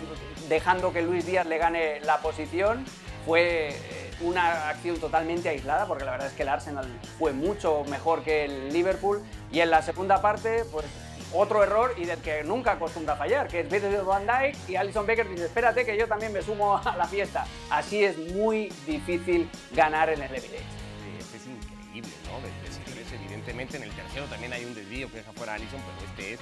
dejando que Luis Díaz le gane la posición. Fue eh, una acción totalmente aislada, porque la verdad es que el Arsenal fue mucho mejor que el Liverpool. Y en la segunda parte, pues otro error y del que nunca acostumbra fallar, que es Virgil van Dijk y Alison Becker dice, espérate que yo también me sumo a la fiesta. Así es muy difícil ganar en el Emirates. Este es increíble, ¿no? Desde evidentemente en el tercero también hay un desvío que deja fuera a Allison, pero este es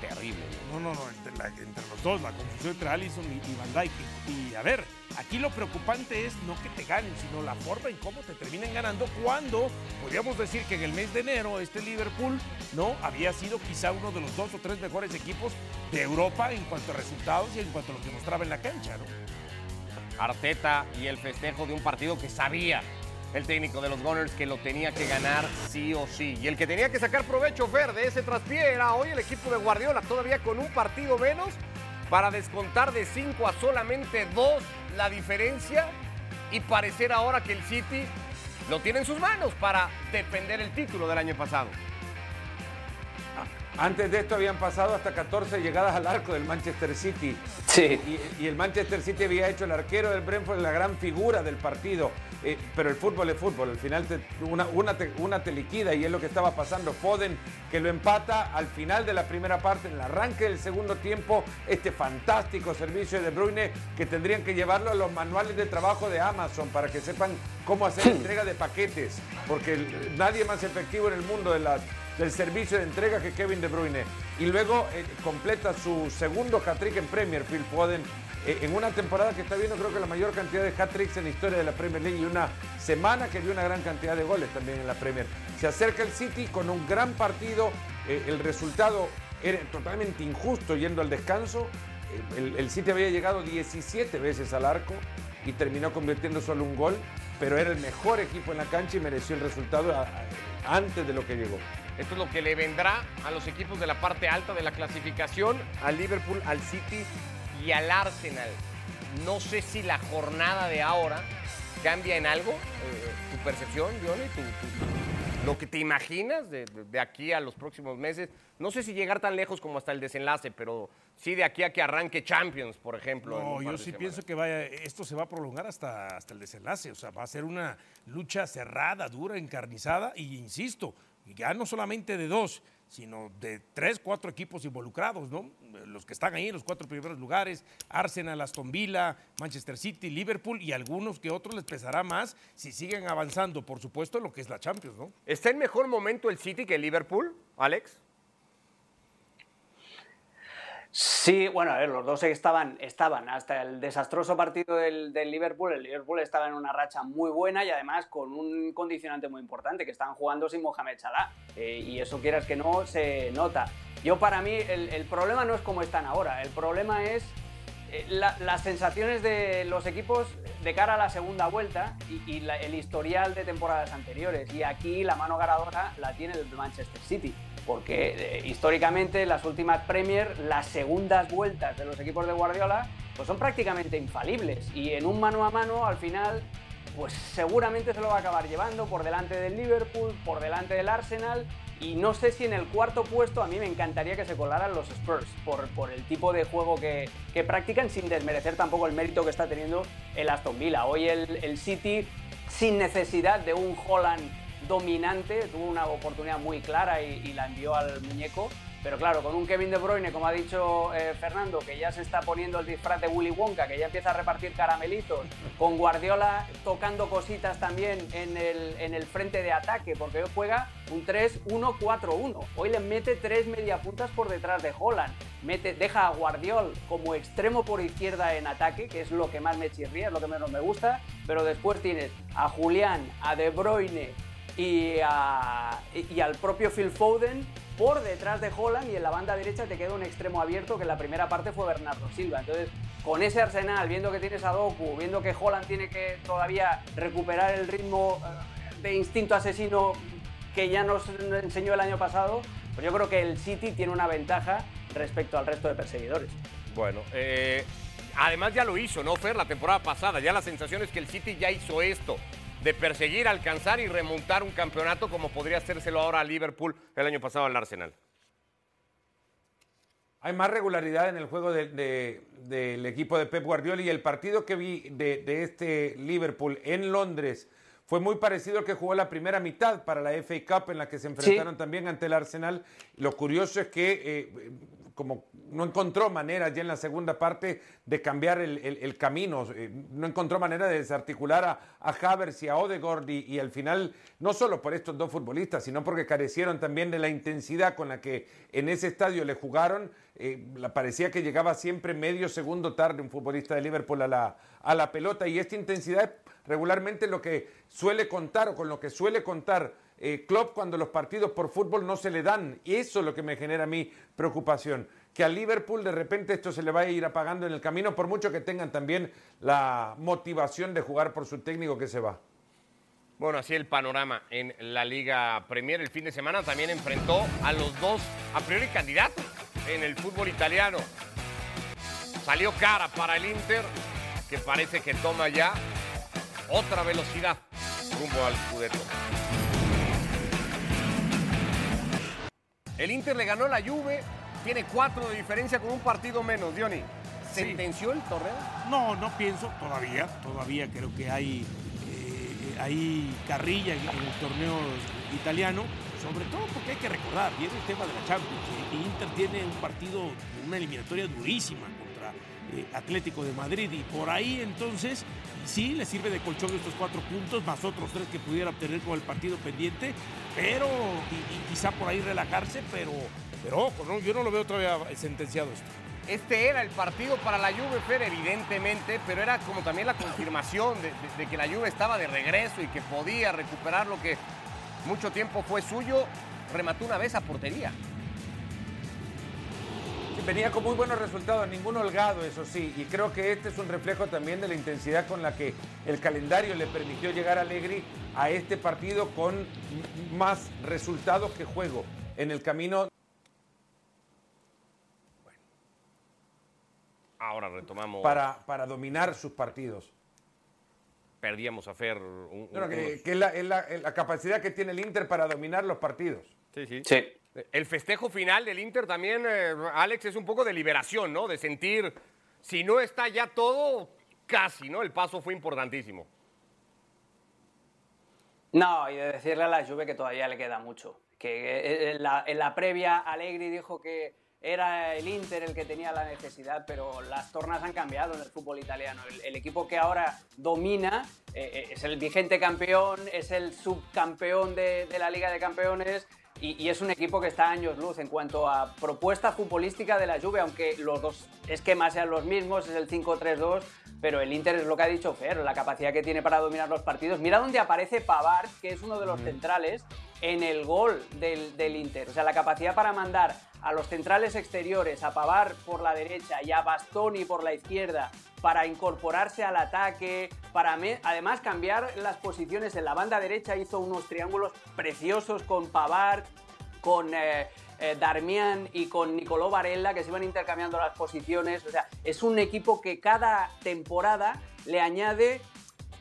terrible. No, no, no, entre, la- entre los dos, la confusión entre Allison y, y Van Dijk. Y, y, a ver, aquí lo preocupante es no que te ganen, sino la forma en cómo te terminen ganando cuando podríamos decir que en el mes de enero este Liverpool no había sido quizá uno de los dos o tres mejores equipos de Europa en cuanto a resultados y en cuanto a lo que mostraba en la cancha, ¿no? Arteta y el festejo de un partido que sabía el técnico de los Gunners que lo tenía que ganar sí o sí. Y el que tenía que sacar provecho, Fer, de ese traspié era hoy el equipo de Guardiola, todavía con un partido menos, para descontar de 5 a solamente 2 la diferencia y parecer ahora que el City lo tiene en sus manos para defender el título del año pasado. Antes de esto habían pasado hasta 14 llegadas al arco del Manchester City. Sí. Y, y el Manchester City había hecho el arquero del Brentford la gran figura del partido. Eh, pero el fútbol es fútbol. Al final te- una, una, te, una te liquida y es lo que estaba pasando. Foden que lo empata al final de la primera parte, en el arranque del segundo tiempo. Este fantástico servicio de Bruyne que tendrían que llevarlo a los manuales de trabajo de Amazon para que sepan cómo hacer entrega de paquetes. Porque el- nadie más efectivo en el mundo de las del servicio de entrega que Kevin De Bruyne. Y luego eh, completa su segundo hat-trick en Premier, Phil Foden, en una temporada que está viendo creo que la mayor cantidad de hat-tricks en la historia de la Premier League y una semana que vio una gran cantidad de goles también en la Premier. Se acerca el City con un gran partido, eh, el resultado era totalmente injusto yendo al descanso. Eh, El, City había llegado 17 veces al arco y terminó convirtiendo solo un gol, pero era el mejor equipo en la cancha y mereció el resultado antes de lo que llegó. Esto es lo que le vendrá a los equipos de la parte alta de la clasificación, al Liverpool, al City y al Arsenal. No sé si la jornada de ahora cambia en algo eh, tu percepción, Johnny, tu- tu- lo que te imaginas de, de- aquí a los próximos meses. No sé si llegar tan lejos como hasta el desenlace, pero sí de aquí a que arranque Champions, por ejemplo. No, yo sí semanas. pienso que vaya, esto se va a prolongar hasta, hasta el desenlace. O sea, va a ser una lucha cerrada, dura, encarnizada. Y insisto, ya no solamente de dos, sino de tres, cuatro equipos involucrados, ¿no? Los que están ahí en los cuatro primeros lugares, Arsenal, Aston Villa, Manchester City, Liverpool y algunos que otros les pesará más si siguen avanzando, por supuesto, lo que es la Champions, ¿no? ¿Está en mejor momento el City que el Liverpool, Alex? Sí, bueno, a ver, los dos estaban, estaban hasta el desastroso partido del, Liverpool. El Liverpool estaba en una racha muy buena y además con un condicionante muy importante, que estaban jugando sin Mohamed Salah. Eh, y eso quieras que no, se nota. Yo para mí el, el problema no es cómo están ahora, el problema es la- las sensaciones de los equipos de cara a la segunda vuelta y, el historial de temporadas anteriores. Y aquí la mano ganadora la tiene el Manchester City, porque eh, históricamente las últimas Premier, las segundas vueltas de los equipos de Guardiola, pues son prácticamente infalibles. Y en un mano a mano, al final, pues seguramente se lo va a acabar llevando por delante del Liverpool, por delante del Arsenal. Y no sé si en el cuarto puesto a mí me encantaría que se colaran los Spurs por, por el tipo de juego que, que practican sin desmerecer tampoco el mérito que está teniendo el Aston Villa. Hoy el, el City, sin necesidad de un Holland dominante, tuvo una oportunidad muy clara y, y la envió al muñeco. Pero claro, con un Kevin De Bruyne, como ha dicho eh, Fernando, que ya se está poniendo el disfraz de Willy Wonka, que ya empieza a repartir caramelitos, con Guardiola tocando cositas también en el, en el frente de ataque, porque hoy juega un 3-1-4-1. Hoy le mete tres mediapuntas por detrás de Holland. Mete, deja a Guardiol como extremo por izquierda en ataque, que es lo que más me chirría, es lo que menos me gusta. Pero después tienes a Julián, a De Bruyne y, a- y- y al propio Phil Foden por detrás de Holland y en la banda derecha te queda un extremo abierto que en la primera parte fue Bernardo Silva. Entonces, con ese arsenal, viendo que tienes a Doku, viendo que Holland tiene que todavía recuperar el ritmo eh, de instinto asesino que ya nos enseñó el año pasado, pues yo creo que el City tiene una ventaja respecto al resto de perseguidores. Bueno, eh, además ya lo hizo, ¿no, Fer? La temporada pasada. Ya la sensación es que el City ya hizo esto, de perseguir, alcanzar y remontar un campeonato como podría hacérselo ahora a Liverpool el año pasado al Arsenal. Hay más regularidad en el juego de- de- del equipo de Pep Guardiola y el partido que vi de, de este Liverpool en Londres fue muy parecido al que jugó la primera mitad para la FA Cup en la que se enfrentaron también ante el Arsenal. Lo curioso es que eh, como no encontró manera ya en la segunda parte de cambiar el, camino, eh, no encontró manera de desarticular a, a Havers y a Odegaard y, al final, no solo por estos dos futbolistas, sino porque carecieron también de la intensidad con la que en ese estadio le jugaron, eh, parecía que llegaba siempre medio segundo tarde un futbolista de Liverpool a la, a la pelota y esta intensidad es regularmente lo que suele contar o con lo que suele contar eh, Klopp cuando los partidos por fútbol no se le dan. Y eso es lo que me genera a mí preocupación. Que a Liverpool de repente esto se le va a ir apagando en el camino, por mucho que tengan también la motivación de jugar por su técnico que se va. Bueno, así el panorama en la Liga Premier. El fin de semana también enfrentó a los dos, a priori candidatos en el fútbol italiano. Salió cara para el Inter, que parece que toma ya otra velocidad rumbo al Scudetto. El Inter le ganó la Juve, tiene cuatro de diferencia con un partido menos, Diony. ¿Sentenció el torneo? No, no pienso, todavía, todavía creo que hay, eh, hay carrilla en, el torneo italiano, sobre todo porque hay que recordar, viene el tema de la Champions, el Inter tiene un partido, una eliminatoria durísima contra eh, Atlético de Madrid y por ahí entonces sí le sirve de colchón estos cuatro puntos, más otros tres que pudiera obtener con el partido pendiente, pero, y, quizá por ahí relajarse, pero, pero ojo, yo no lo veo todavía sentenciado esto. Este era el partido para la Juve, Fer, evidentemente, pero era como también la confirmación de, que la Juve estaba de regreso y que podía recuperar lo que mucho tiempo fue suyo. Remató una vez a portería venía con muy buenos resultados, ningún holgado, eso sí, y creo que este es un reflejo también de la intensidad con la que el calendario le permitió llegar a Allegri a este partido con más resultados que juego en el camino. Ahora retomamos. Para, para dominar sus partidos. Perdíamos a Fer. Un, que, es, la, capacidad que tiene el Inter para dominar los partidos. Sí, sí. Sí. El festejo final del Inter también, eh, Alex, es un poco de liberación, ¿no? De sentir, si no está ya todo, casi, ¿no? El paso fue importantísimo. No, y de decirle a la Juve que todavía le queda mucho. Que eh, en la, en la previa, Allegri dijo que era el Inter el que tenía la necesidad, pero las tornas han cambiado en el fútbol italiano. El, equipo que ahora domina eh, es el vigente campeón, es el subcampeón de, la Liga de Campeones, y, es un equipo que está a años luz en cuanto a propuesta futbolística de la Juve, aunque los dos esquemas sean los mismos, es el 5-3-2, pero el Inter es lo que ha dicho Fer, la capacidad que tiene para dominar los partidos. Mira dónde aparece Pavard, que es uno de los centrales, en el gol del, del, Inter. O sea, la capacidad para mandar a los centrales exteriores, a Pavard por la derecha y a Bastoni por la izquierda, para incorporarse al ataque, para además cambiar las posiciones en la banda derecha, hizo unos triángulos preciosos con Pavard, con eh, eh, Darmian y con Nicolò Varela, que se iban intercambiando las posiciones. O sea, es un equipo que cada temporada le añade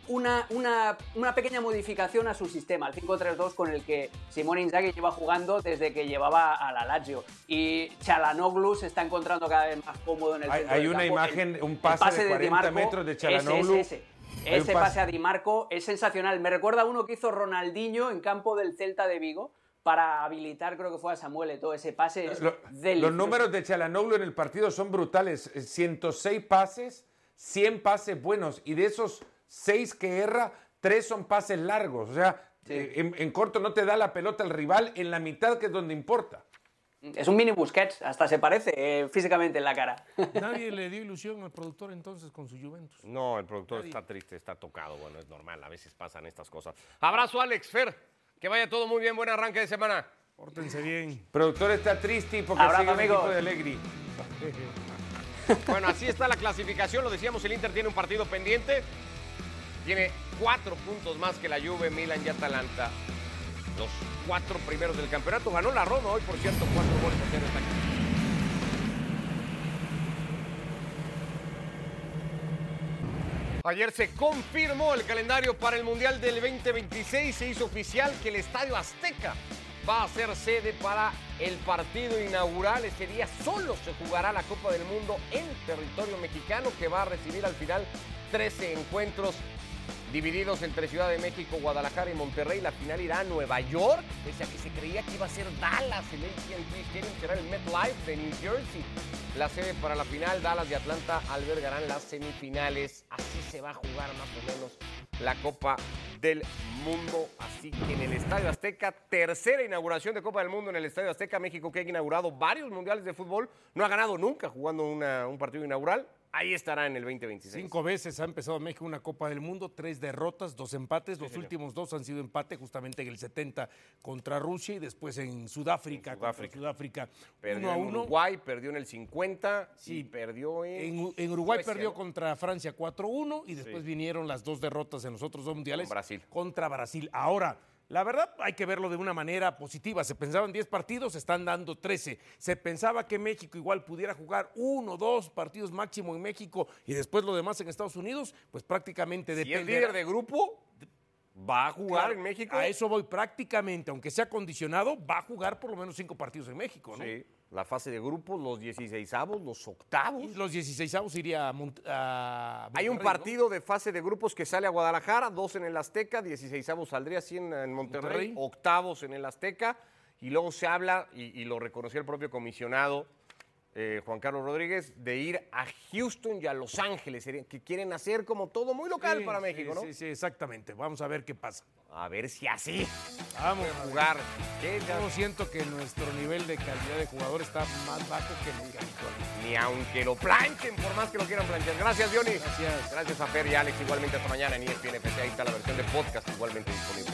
una, una, una, pequeña modificación a su sistema, el 5-3-2 con el que Simone Inzaghi lleva jugando desde que llevaba a la Lazio. Y Chalanoglu se está encontrando cada vez más cómodo en el Hay, hay una imagen, un pase, de 40 metros de Chalanoglu. Ese, ese, pase. a Di Marco es sensacional. Me recuerda a uno que hizo Ronaldinho en campo del Celta de Vigo para habilitar, creo que fue a Samuel, todo ese pase. Es Los números de Chalanoglu en el partido son brutales. 106 pases, 100 pases buenos. Y de esos seis que erra, tres son pases largos. O sea, eh, en, corto no te da la pelota el rival, en la mitad que es donde importa. Es un mini Busquets, hasta se parece eh, físicamente en la cara. Nadie le dio ilusión al productor entonces con su Juventus. No, el productor está triste, está tocado. Bueno, es normal, a veces pasan estas cosas. Abrazo, Alex Fer. Que vaya todo muy bien, buen arranque de semana. Pórtense bien. El productor está triste porque sigue el equipo de Allegri. Bueno, así está la clasificación. Lo decíamos, el Inter tiene un partido pendiente. Tiene cuatro puntos más que la Juve, Milan y Atalanta. Los cuatro primeros del campeonato. Ganó la Roma hoy, por cierto, cuatro goles a cero Ayer se confirmó el calendario para el Mundial del 2026. Se hizo oficial que el Estadio Azteca va a ser sede para el partido inaugural. Ese día solo se jugará la Copa del Mundo en territorio mexicano que va a recibir al final 13 encuentros divididos entre Ciudad de México, Guadalajara y Monterrey. La final irá a Nueva York, pese a que se creía que iba a ser Dallas. El AT&T Stadium será el MetLife de New Jersey. La sede para la final, Dallas y Atlanta albergarán las semifinales. Así se va a jugar más o menos la Copa del Mundo. Así que en el Estadio Azteca, tercera inauguración de Copa del Mundo en el Estadio Azteca, México que ha inaugurado varios mundiales de fútbol, no ha ganado nunca jugando un partido inaugural. Ahí estará en el 2026. Cinco veces ha empezado México una Copa del Mundo, tres derrotas, dos empates. Los últimos dos han sido empate, justamente en el 70 contra Rusia y después en Sudáfrica, En Sudáfrica. Sudáfrica, Perdió uno a en. Uruguay, perdió en el 50 Sí. y perdió en, En, en Uruguay Suecia, perdió ¿no? contra Francia 4-1 y después Sí. vinieron las dos derrotas en los otros dos mundiales Con Brasil. contra Brasil. Ahora, la verdad hay que verlo de una manera positiva. Se pensaban 10 partidos, se están dando 13. Se pensaba que México igual pudiera jugar uno, dos partidos máximo en México y después lo demás en Estados Unidos, pues prácticamente Si depende. líder de grupo, va a jugar en México. A eso voy prácticamente, aunque sea condicionado, va a jugar por lo menos cinco partidos en México, ¿no? Sí, la fase de grupos, los 16avos, los octavos. Los 16 iría a, Mont- a Hay un partido de fase de grupos que sale a Guadalajara, dos en el Azteca, 16avos saldría así en, en Monterrey, Monterrey. octavos en el Azteca, y luego se habla, y, y lo reconoció el propio comisionado eh, Juan Carlos Rodríguez, de ir a Houston y a Los Ángeles, que quieren hacer como todo muy local Sí, para sí, México, ¿no? Sí, sí, exactamente. Vamos a ver qué pasa. A ver si así Vamos pueden jugar. Yo siento que nuestro nivel de calidad de jugador está más bajo que nunca habitual. Ni aunque lo planchen, por más que lo quieran planchar. Gracias, Johnny. Gracias. Gracias a Fer y Alex. Igualmente hasta mañana en ESPN FC. Ahí está la versión de podcast igualmente disponible.